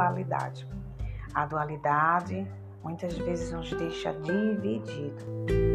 dualidade. A dualidade muitas vezes nos deixa dividido.